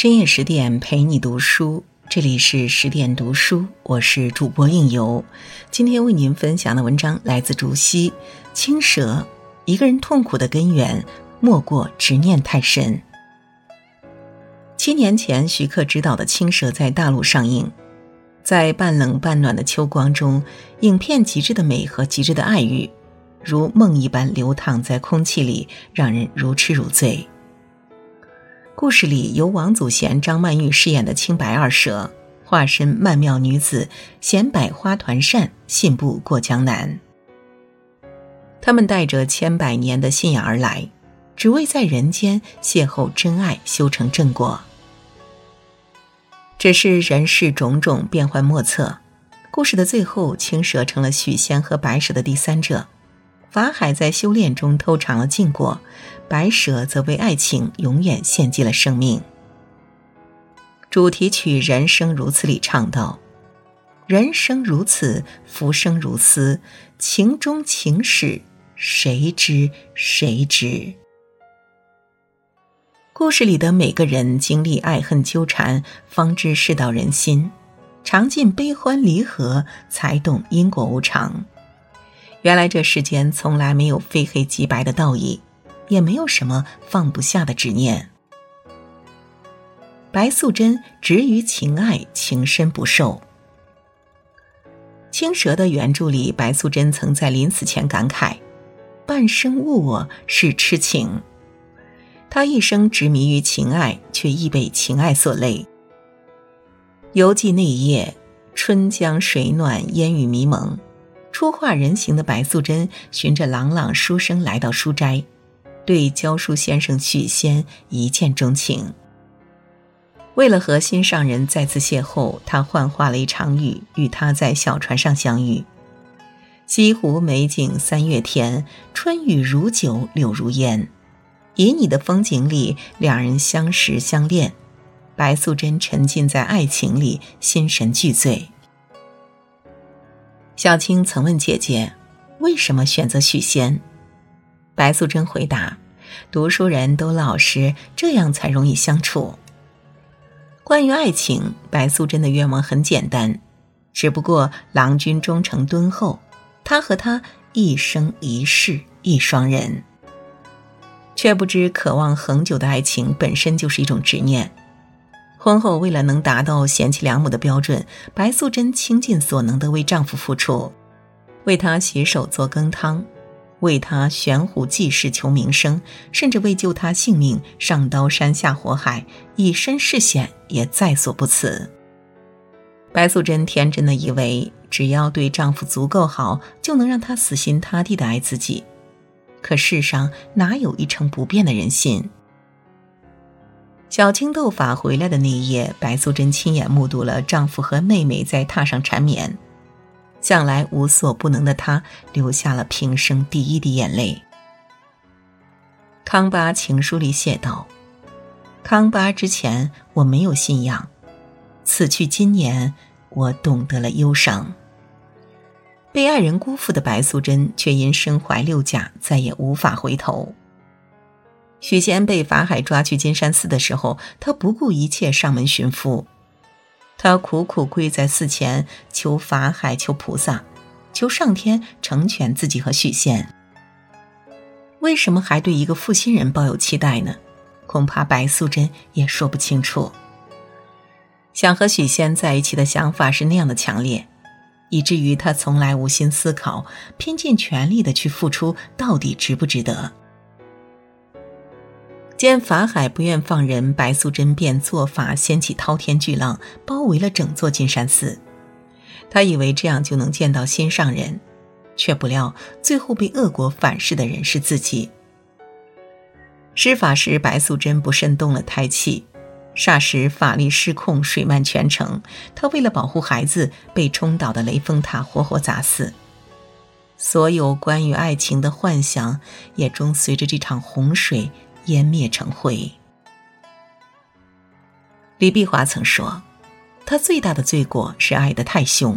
深夜十点陪你读书，这里是十点读书，我是主播应由。今天为您分享的文章来自竹溪。青蛇，一个人痛苦的根源，莫过执念太深。七年前，徐克执导的《青蛇》在大陆上映，在半冷半暖的秋光中，影片极致的美和极致的爱欲，如梦一般流淌在空气里，让人如痴如醉。故事里由王祖贤、张曼玉饰演的青白二蛇，化身曼妙女子，衔百花团扇，信步过江南。他们带着千百年的信仰而来，只为在人间邂逅真爱，修成正果。只是人世种种变幻莫测，故事的最后，青蛇成了许仙和白蛇的第三者。法海在修炼中偷尝了禁果，白蛇则为爱情永远献祭了生命。主题曲《人生如此》里唱道：“人生如此，浮生如斯，情中情史，谁知谁知？”故事里的每个人经历爱恨纠缠，方知世道人心；尝尽悲欢离合，才懂因果无常。原来这世间从来没有非黑即白的道义，也没有什么放不下的执念。白素贞执于情爱，情深不寿。青蛇的原著里，白素贞曾在临死前感慨：“半生误我是痴情。”她一生执迷于情爱，却亦被情爱所累。犹记那一夜，春江水暖，烟雨迷蒙。初化人形的白素贞循着朗朗书声来到书斋，对教书先生许仙一见钟情。为了和心上人再次邂逅，他幻化了一场雨，与他在小船上相遇。西湖美景三月天，春雨如酒，柳如烟。旖旎的风景里，两人相识相恋。白素贞沉浸在爱情里，心神俱醉。小青曾问姐姐：“为什么选择许仙？”白素贞回答：“读书人都老实，这样才容易相处。”关于爱情，白素贞的愿望很简单，只不过郎君忠诚敦厚，她和他一生一世一双人。却不知，渴望恒久的爱情本身就是一种执念。婚后，为了能达到贤妻良母的标准，白素贞倾尽所能的为丈夫付出，为他洗手做羹汤，为他悬壶济世求名声，甚至为救他性命上刀山下火海，以身试险也在所不辞。白素贞天真的以为，只要对丈夫足够好，就能让他死心塌地的爱自己。可世上哪有一成不变的人心？小青斗法回来的那一夜，白素贞亲眼目睹了丈夫和妹妹在榻上缠绵，向来无所不能的他流下了平生第一滴眼泪。康巴情书里写道：“康巴之前我没有信仰，此去今年我懂得了忧伤。被爱人辜负的白素贞，却因身怀六甲，再也无法回头。”许仙被法海抓去金山寺的时候，他不顾一切上门寻夫，他苦苦跪在寺前求法海、求菩萨、求上天成全自己和许仙。为什么还对一个负心人抱有期待呢？恐怕白素贞也说不清楚。想和许仙在一起的想法是那样的强烈，以至于他从来无心思考，拼尽全力的去付出，到底值不值得？见法海不愿放人，白素贞便做法掀起滔天巨浪，包围了整座金山寺。他以为这样就能见到心上人，却不料最后被恶果反噬的人是自己。施法时，白素贞不慎动了胎气，霎时法力失控，水漫全城。她为了保护孩子，被冲倒的雷峰塔活活砸死。所有关于爱情的幻想，也终随着这场洪水。湮灭成灰。李碧华曾说：“他最大的罪过是爱得太凶。”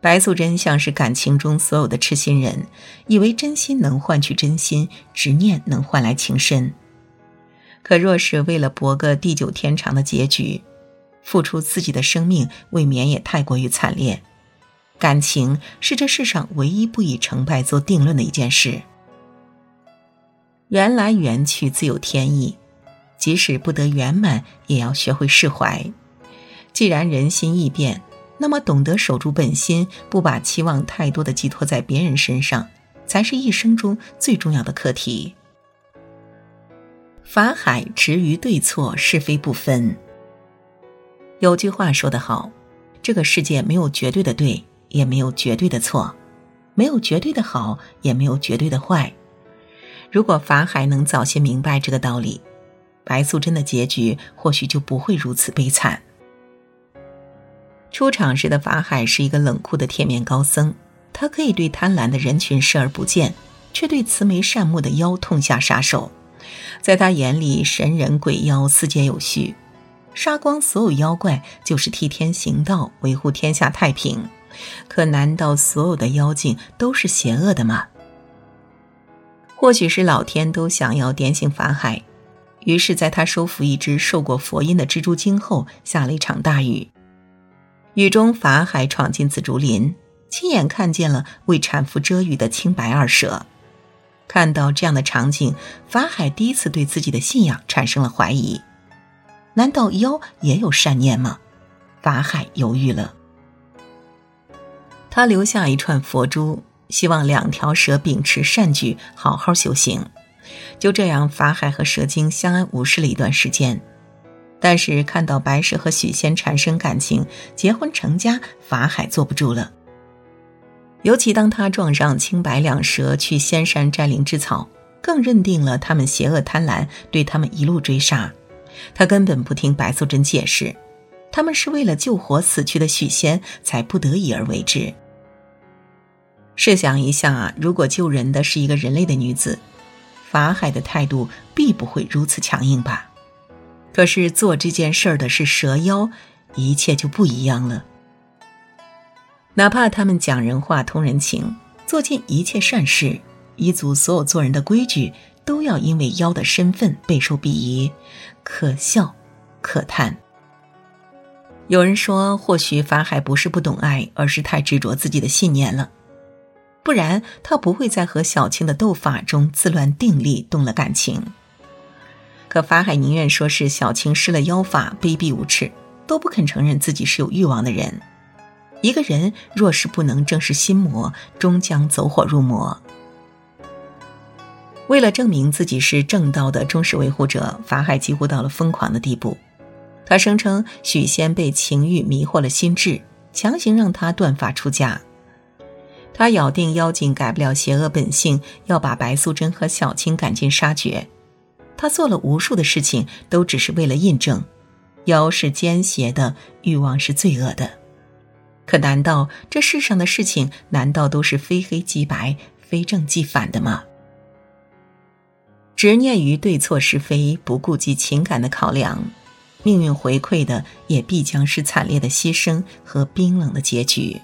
白素贞像是感情中所有的痴心人，以为真心能换取真心，执念能换来情深。可若是为了博个地久天长的结局，付出自己的生命，未免也太过于惨烈。感情是这世上唯一不以成败做定论的一件事。缘来缘去自有天意，即使不得圆满，也要学会释怀。既然人心易变，那么懂得守住本心，不把期望太多的寄托在别人身上，才是一生中最重要的课题。法海执于对错是非不分。有句话说得好，这个世界没有绝对的对，也没有绝对的错，没有绝对的好，也没有绝对的坏。如果法海能早些明白这个道理，白素贞的结局或许就不会如此悲惨。出场时的法海是一个冷酷的铁面高僧，他可以对贪婪的人群视而不见，却对慈眉善目的妖痛下杀手。在他眼里，神人鬼妖四界有序，杀光所有妖怪就是替天行道，维护天下太平。可难道所有的妖精都是邪恶的吗？或许是老天都想要点醒法海，于是在他收服一只受过佛印的蜘蛛精后，下了一场大雨。雨中，法海闯进紫竹林，亲眼看见了为产妇遮雨的青白二蛇。看到这样的场景，法海第一次对自己的信仰产生了怀疑：难道妖也有善念吗？法海犹豫了。他留下一串佛珠，希望两条蛇秉持善举，好好修行。就这样，法海和蛇精相安无事了一段时间。但是看到白蛇和许仙产生感情，结婚成家，法海坐不住了。尤其当他撞上青白两蛇去仙山摘灵芝草，更认定了他们邪恶贪婪，对他们一路追杀。他根本不听白素贞解释，他们是为了救活死去的许仙，才不得已而为之。试想一下啊，如果救人的是一个人类的女子，法海的态度必不会如此强硬吧？可是做这件事儿的是蛇妖，一切就不一样了。哪怕他们讲人话、通人情，做尽一切善事，一族所有做人的规矩，都要因为妖的身份备受鄙夷，可笑，可叹。有人说，或许法海不是不懂爱，而是太执着自己的信念了，不然他不会在和小青的斗法中自乱定力，动了感情。可法海宁愿说是小青施了妖法，卑鄙无耻，都不肯承认自己是有欲望的人。一个人若是不能正视心魔，终将走火入魔。为了证明自己是正道的忠实维护者，法海几乎到了疯狂的地步。他声称许仙被情欲迷惑了心智，强行让他断发出家。他咬定妖精改不了邪恶本性，要把白素贞和小青赶尽杀绝。他做了无数的事情，都只是为了印证：妖是奸邪的，欲望是罪恶的。可难道这世上的事情，难道都是非黑即白、非正即反的吗？执念于对错是非，不顾及情感的考量，命运回馈的也必将是惨烈的牺牲和冰冷的结局。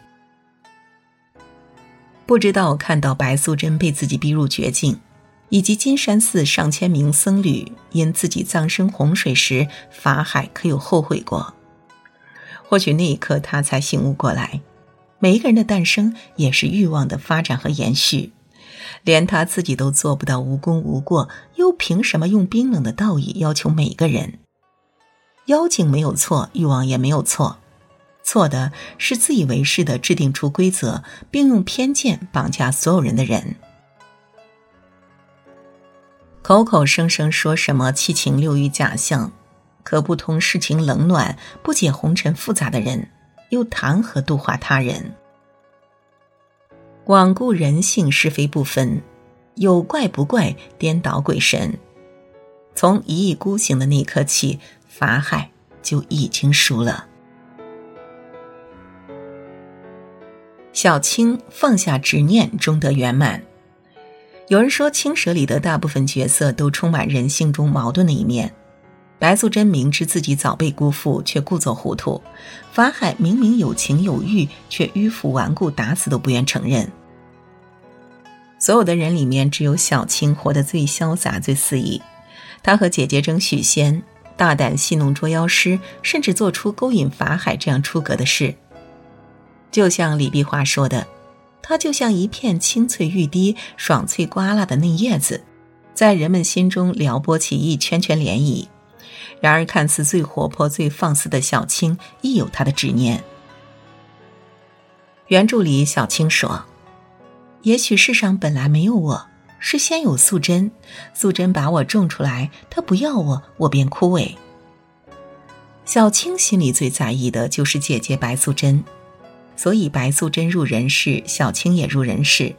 不知道看到白素贞被自己逼入绝境。以及金山寺上千名僧侣因自己葬身洪水时，法海可有后悔过？或许那一刻他才醒悟过来，每一个人的诞生也是欲望的发展和延续，连他自己都做不到无功无过，又凭什么用冰冷的道义要求每个人？妖精没有错，欲望也没有错，错的是自以为是的制定出规则，并用偏见绑架所有人的人。口口声声说什么七情六欲假象，可不通世情冷暖、不解红尘复杂的人，又谈何度化他人？罔顾人性是非不分，有怪不怪，颠倒鬼神。从一意孤行的那一刻起，法海就已经输了。小青放下执念，终得圆满。有人说，《青蛇》里的大部分角色都充满人性中矛盾的一面。白素贞明知自己早被辜负，却故作糊涂；法海明明有情有欲，却迂腐顽固，打死都不愿承认。所有的人里面，只有小青活得最潇洒、最肆意。她和姐姐争许仙，大胆戏弄捉妖师，甚至做出勾引法海这样出格的事。就像李碧华说的，它就像一片清脆欲滴、爽脆瓜辣的嫩叶子，在人们心中撩拨起一圈圈涟漪。然而，看似最活泼、最放肆的小青，亦有他的执念。原著里，小青说：“也许世上本来没有我，是先有素贞，素贞把我种出来，她不要我，我便枯萎。”小青心里最在意的就是姐姐白素贞，所以白素贞入人世，小青也入人世。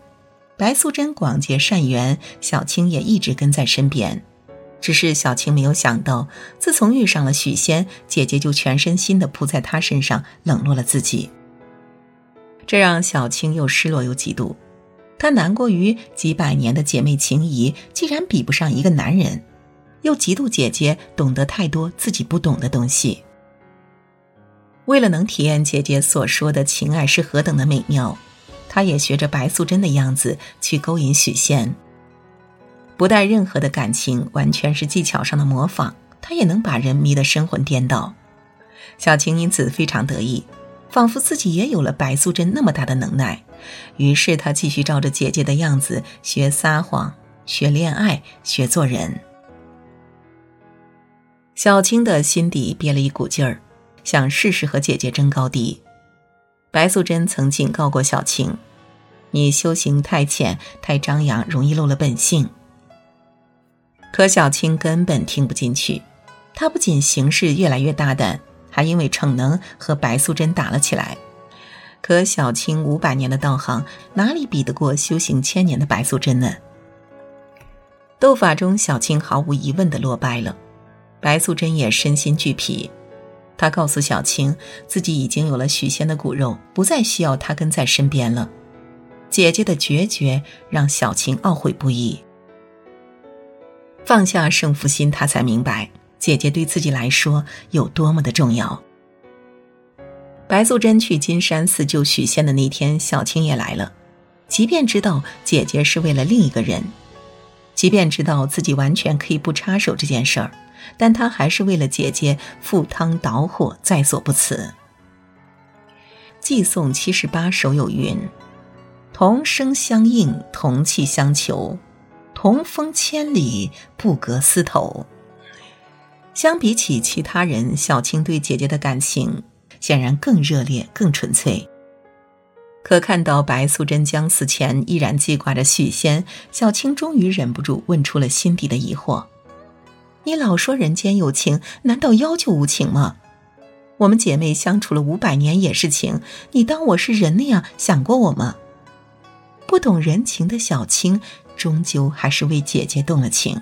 白素贞广结善缘，小青也一直跟在身边。只是小青没有想到，自从遇上了许仙，姐姐就全身心的扑在他身上，冷落了自己。这让小青又失落又嫉妒，她难过于几百年的姐妹情谊竟然比不上一个男人，又嫉妒姐姐懂得太多自己不懂的东西。为了能体验姐姐所说的情爱是何等的美妙，她也学着白素贞的样子去勾引许仙，不带任何的感情，完全是技巧上的模仿，她也能把人迷得神魂颠倒。小青因此非常得意。仿佛自己也有了白素贞那么大的能耐，于是他继续照着姐姐的样子学撒谎、学恋爱、学做人。小青的心底憋了一股劲儿，想试试和姐姐争高低。白素贞曾警告过小青：“你修行太浅，太张扬，容易露了本性。”可小青根本听不进去，她不仅行事越来越大胆。还因为逞能和白素贞打了起来，可小青五百年的道行哪里比得过修行千年的白素贞呢？斗法中，小青毫无疑问的落败了，白素贞也身心俱疲。她告诉小青，自己已经有了许仙的骨肉，不再需要他跟在身边了。姐姐的决绝让小青懊悔不已。放下胜负心，她才明白。姐姐对自己来说有多么的重要。白素贞去金山寺救许仙的那天，小青也来了。即便知道姐姐是为了另一个人，即便知道自己完全可以不插手这件事儿，但他还是为了姐姐赴汤蹈火，在所不辞。寄送七十八首有云：“同声相应，同气相求，同风千里，不隔丝头。”相比起其他人，小青对姐姐的感情显然更热烈、更纯粹。可看到白素贞将死前依然记挂着许仙，小青终于忍不住问出了心底的疑惑：“你老说人间有情，难道妖就无情吗？我们姐妹相处了五百年也是情，你当我是人那样想过我吗？”不懂人情的小青，终究还是为姐姐动了情。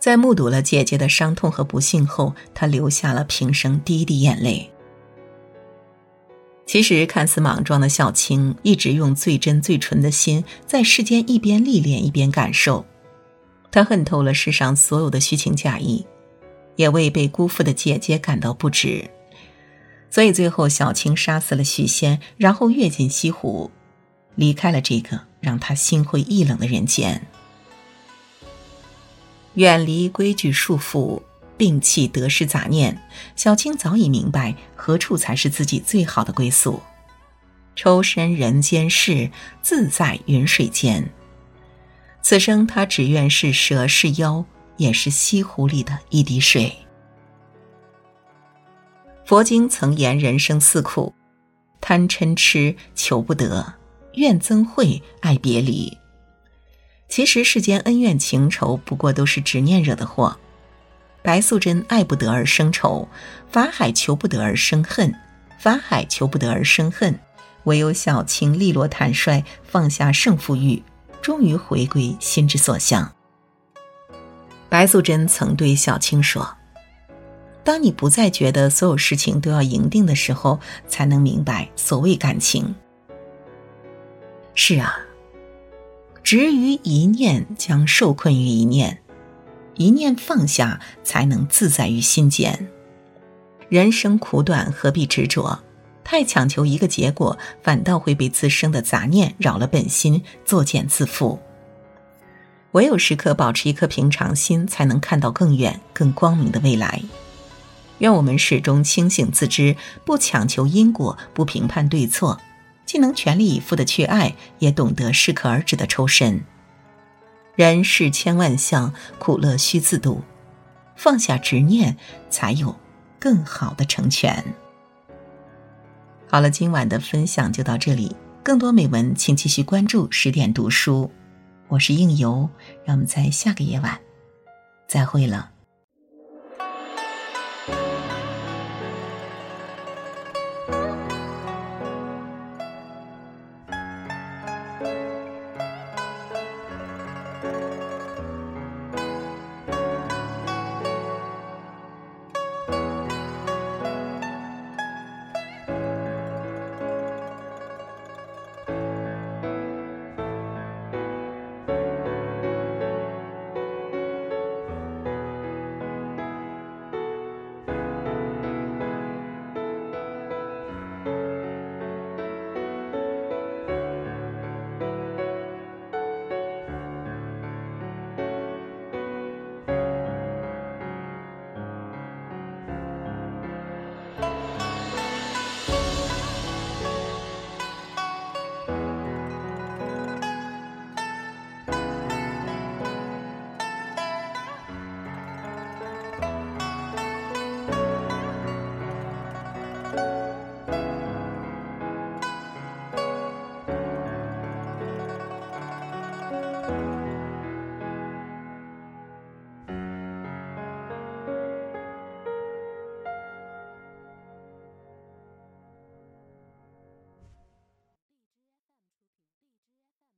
在目睹了姐姐的伤痛和不幸后，她流下了平生第一滴眼泪。其实，看似莽撞的小青，一直用最真最纯的心，在世间一边历练一边感受。他恨透了世上所有的虚情假意，也为被辜负的姐姐感到不值。所以，最后小青杀死了许仙，然后跃进西湖，离开了这个让他心灰意冷的人间。远离规矩束缚，摒弃得失杂念，小青早已明白何处才是自己最好的归宿。抽身人间事，自在云水间。此生他只愿是蛇是妖，也是西湖里的一滴水。佛经曾言人生四苦：贪嗔痴求不得，怨憎会爱别离。其实世间恩怨情仇不过都是执念惹的祸。白素贞爱不得而生仇，法海求不得而生恨，法海求不得而生恨，唯有小青利落坦率，放下胜负欲，终于回归心之所向。白素贞曾对小青说：“当你不再觉得所有事情都要赢定的时候，才能明白所谓感情。”是啊。执于一念，将受困于一念；一念放下，才能自在于心间。人生苦短，何必执着？太强求一个结果，反倒会被自身的杂念扰了本心，作茧自缚。唯有时刻保持一颗平常心，才能看到更远、更光明的未来。愿我们始终清醒自知，不强求因果，不评判对错，既能全力以赴的去爱，也懂得适可而止的抽身。人世千万相，苦乐须自度，放下执念，才有更好的成全。好了，今晚的分享就到这里，更多美文请继续关注十点读书。我是应由，让我们在下个夜晚再会了。